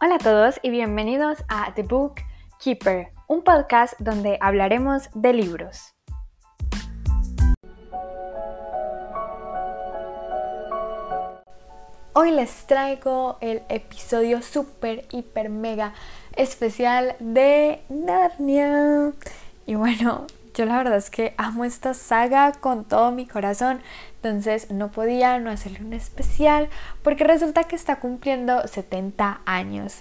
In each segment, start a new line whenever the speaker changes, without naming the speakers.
Hola a todos y bienvenidos a The Book Keeper, un podcast donde hablaremos de libros. Hoy les traigo el episodio super, hiper, mega especial de Narnia. Y bueno, yo la verdad es que amo esta saga con todo mi corazón, entonces no podía no hacerle un especial porque resulta que está cumpliendo 70 años.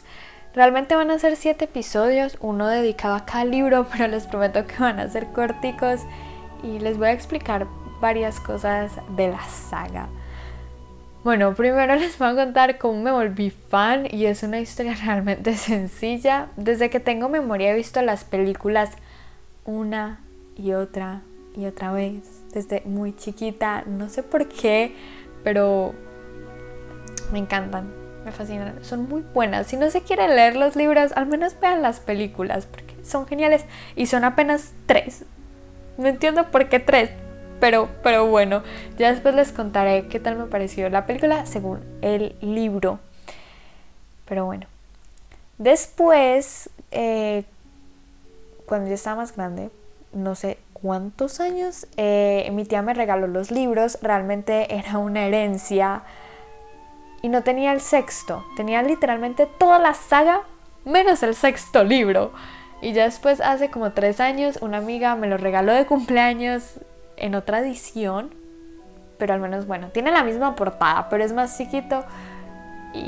Realmente van a ser 7 episodios, uno dedicado a cada libro, pero les prometo que van a ser corticos y les voy a explicar varias cosas de la saga. Bueno, primero les voy a contar cómo me volví fan y es una historia realmente sencilla. Desde que tengo memoria he visto las películas una y otra y otra vez desde muy chiquita. No sé por qué, pero me encantan, me fascinan. Son muy buenas. Si no se quieren leer los libros, al menos vean las películas porque son geniales y son apenas tres. No entiendo por qué tres, pero, pero bueno, ya después les contaré qué tal me pareció la película según el libro. Pero bueno, después, eh, cuando yo estaba más grande, no sé cuántos años, eh, mi tía me regaló los libros, realmente era una herencia y no tenía el sexto, tenía literalmente toda la saga menos el sexto libro. Y ya después, hace como tres años, una amiga me lo regaló de cumpleaños en otra edición, pero al menos bueno, tiene la misma portada, pero es más chiquito y,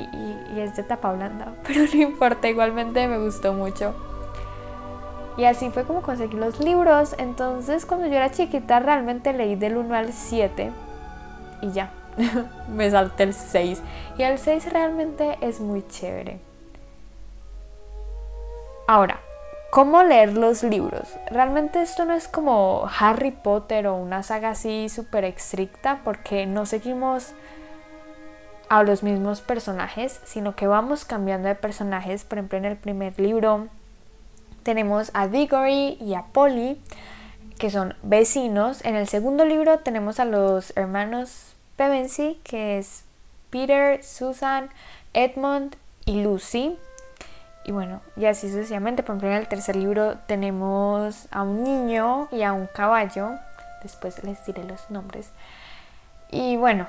y es de tapa blanda, pero no importa, igualmente me gustó mucho. Y así fue como conseguí los libros. Entonces cuando yo era chiquita realmente leí del 1 al 7 y ya, me salté el 6. Y el 6 realmente es muy chévere. Ahora, ¿cómo leer los libros? Realmente esto no es como Harry Potter o una saga así súper estricta porque no seguimos a los mismos personajes, sino que vamos cambiando de personajes. Por ejemplo, en el primer libro tenemos a Diggory y a Polly, que son vecinos. En el segundo libro tenemos a los hermanos Pevensey, que es Peter, Susan, Edmund y Lucy. Y bueno, y así sucesivamente. Por ejemplo, en el tercer libro tenemos a un niño y a un caballo. Después les diré los nombres. Y bueno,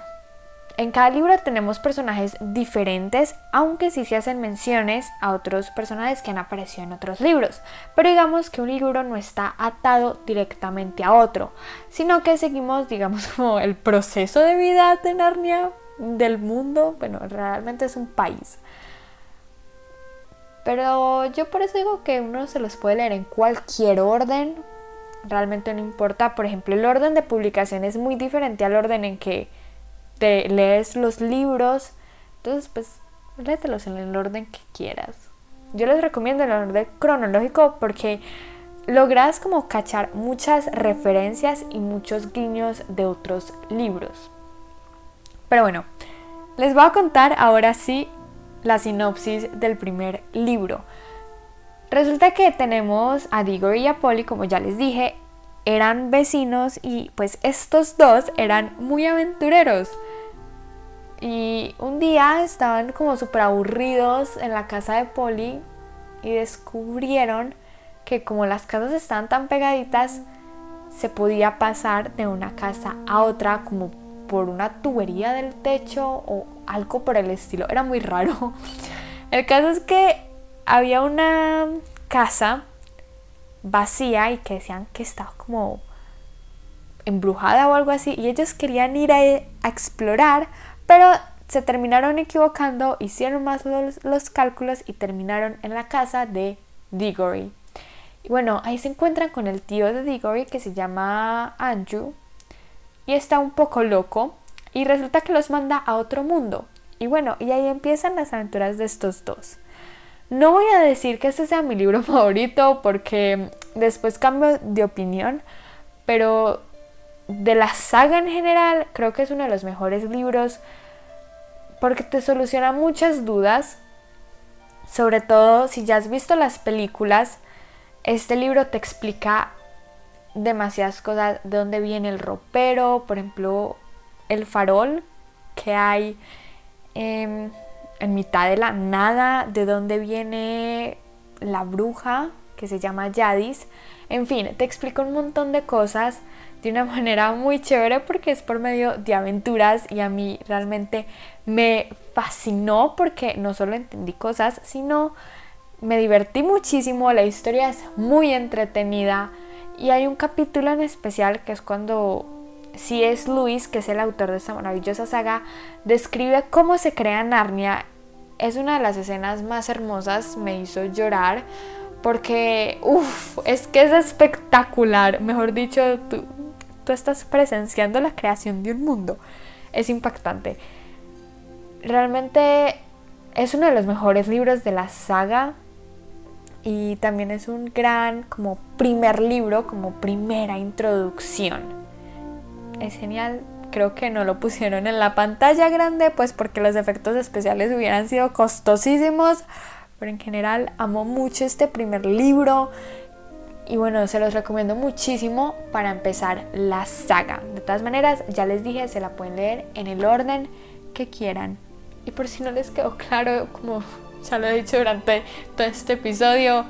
en cada libro tenemos personajes diferentes, aunque sí se hacen menciones a otros personajes que han aparecido en otros libros. Pero digamos que un libro no está atado directamente a otro, sino que seguimos, digamos, como el proceso de vida de Narnia, del mundo. Bueno, realmente es un país. Pero yo por eso digo que uno se los puede leer en cualquier orden. Realmente no importa. Por ejemplo, el orden de publicación es muy diferente al orden en que te lees los libros, entonces pues léetelos en el orden que quieras. Yo les recomiendo el orden cronológico porque logras como cachar muchas referencias y muchos guiños de otros libros. Pero bueno, les voy a contar ahora sí la sinopsis del primer libro. Resulta que tenemos a Digor y a Polly, como ya les dije, eran vecinos y pues estos dos eran muy aventureros. Y un día estaban como súper aburridos en la casa de Polly y descubrieron que como las casas estaban tan pegaditas, se podía pasar de una casa a otra como por una tubería del techo o algo por el estilo. Era muy raro. El caso es que había una casa vacía y que decían que estaba como embrujada o algo así y ellos querían ir a, a explorar pero se terminaron equivocando, hicieron más los, cálculos y terminaron en la casa de Diggory. Y bueno, ahí se encuentran con el tío de Diggory que se llama Andrew y está un poco loco y resulta que los manda a otro mundo. Y bueno, y ahí empiezan las aventuras de estos dos. No voy a decir que este sea mi libro favorito porque después cambio de opinión, pero de la saga en general creo que es uno de los mejores libros porque te soluciona muchas dudas, sobre todo si ya has visto las películas, este libro te explica demasiadas cosas, de dónde viene el ropero, por ejemplo, el farol que hay em, en mitad de la nada de dónde viene la bruja que se llama Yadis. En fin, te explico un montón de cosas de una manera muy chévere porque es por medio de aventuras y a mí realmente me fascinó porque no solo entendí cosas, sino me divertí muchísimo, la historia es muy entretenida y hay un capítulo en especial que es cuando si es Luis, que es el autor de esta maravillosa saga, describe cómo se crea Narnia. Es una de las escenas más hermosas, me hizo llorar porque, uff, es que es espectacular. Mejor dicho, tú, tú estás presenciando la creación de un mundo. Es impactante. Realmente es uno de los mejores libros de la saga y también es un gran como primer libro, como primera introducción. Es genial. Creo que no lo pusieron en la pantalla grande, pues porque los efectos especiales hubieran sido costosísimos. Pero en general amo mucho este primer libro. Y bueno, se los recomiendo muchísimo para empezar la saga. De todas maneras, ya les dije, se la pueden leer en el orden que quieran. Y por si no les quedó claro, como ya lo he dicho durante todo este episodio,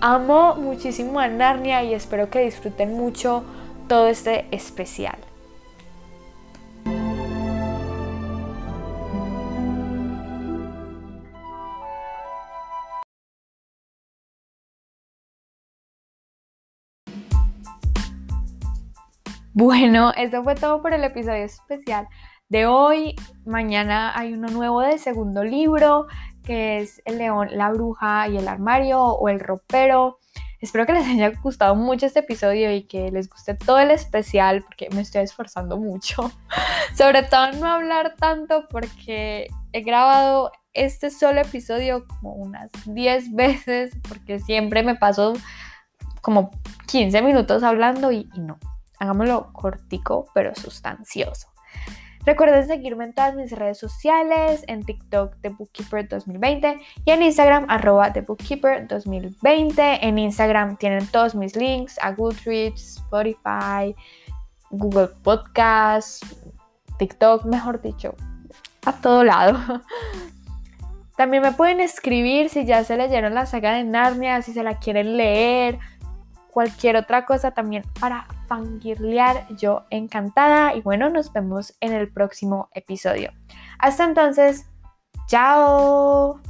amo muchísimo a Narnia y espero que disfruten mucho todo este especial. Bueno, esto fue todo por el episodio especial de hoy. Mañana hay uno nuevo de segundo libro, que es El león, la bruja y el armario o el ropero. Espero que les haya gustado mucho este episodio y que les guste todo el especial porque me estoy esforzando mucho. Sobre todo no hablar tanto porque he grabado este solo episodio como unas 10 veces porque siempre me paso como 15 minutos hablando y, y no, hagámoslo cortico pero sustancioso. Recuerden seguirme en todas mis redes sociales, en TikTok de Bookkeeper 2020 y en Instagram arroba The Bookkeeper 2020. En Instagram tienen todos mis links a Goodreads, Spotify, Google Podcast, TikTok, mejor dicho, a todo lado. También me pueden escribir si ya se leyeron la saga de Narnia, si se la quieren leer cualquier otra cosa también para fangirlear, yo encantada. Y bueno, nos vemos en el próximo episodio. Hasta entonces, chao.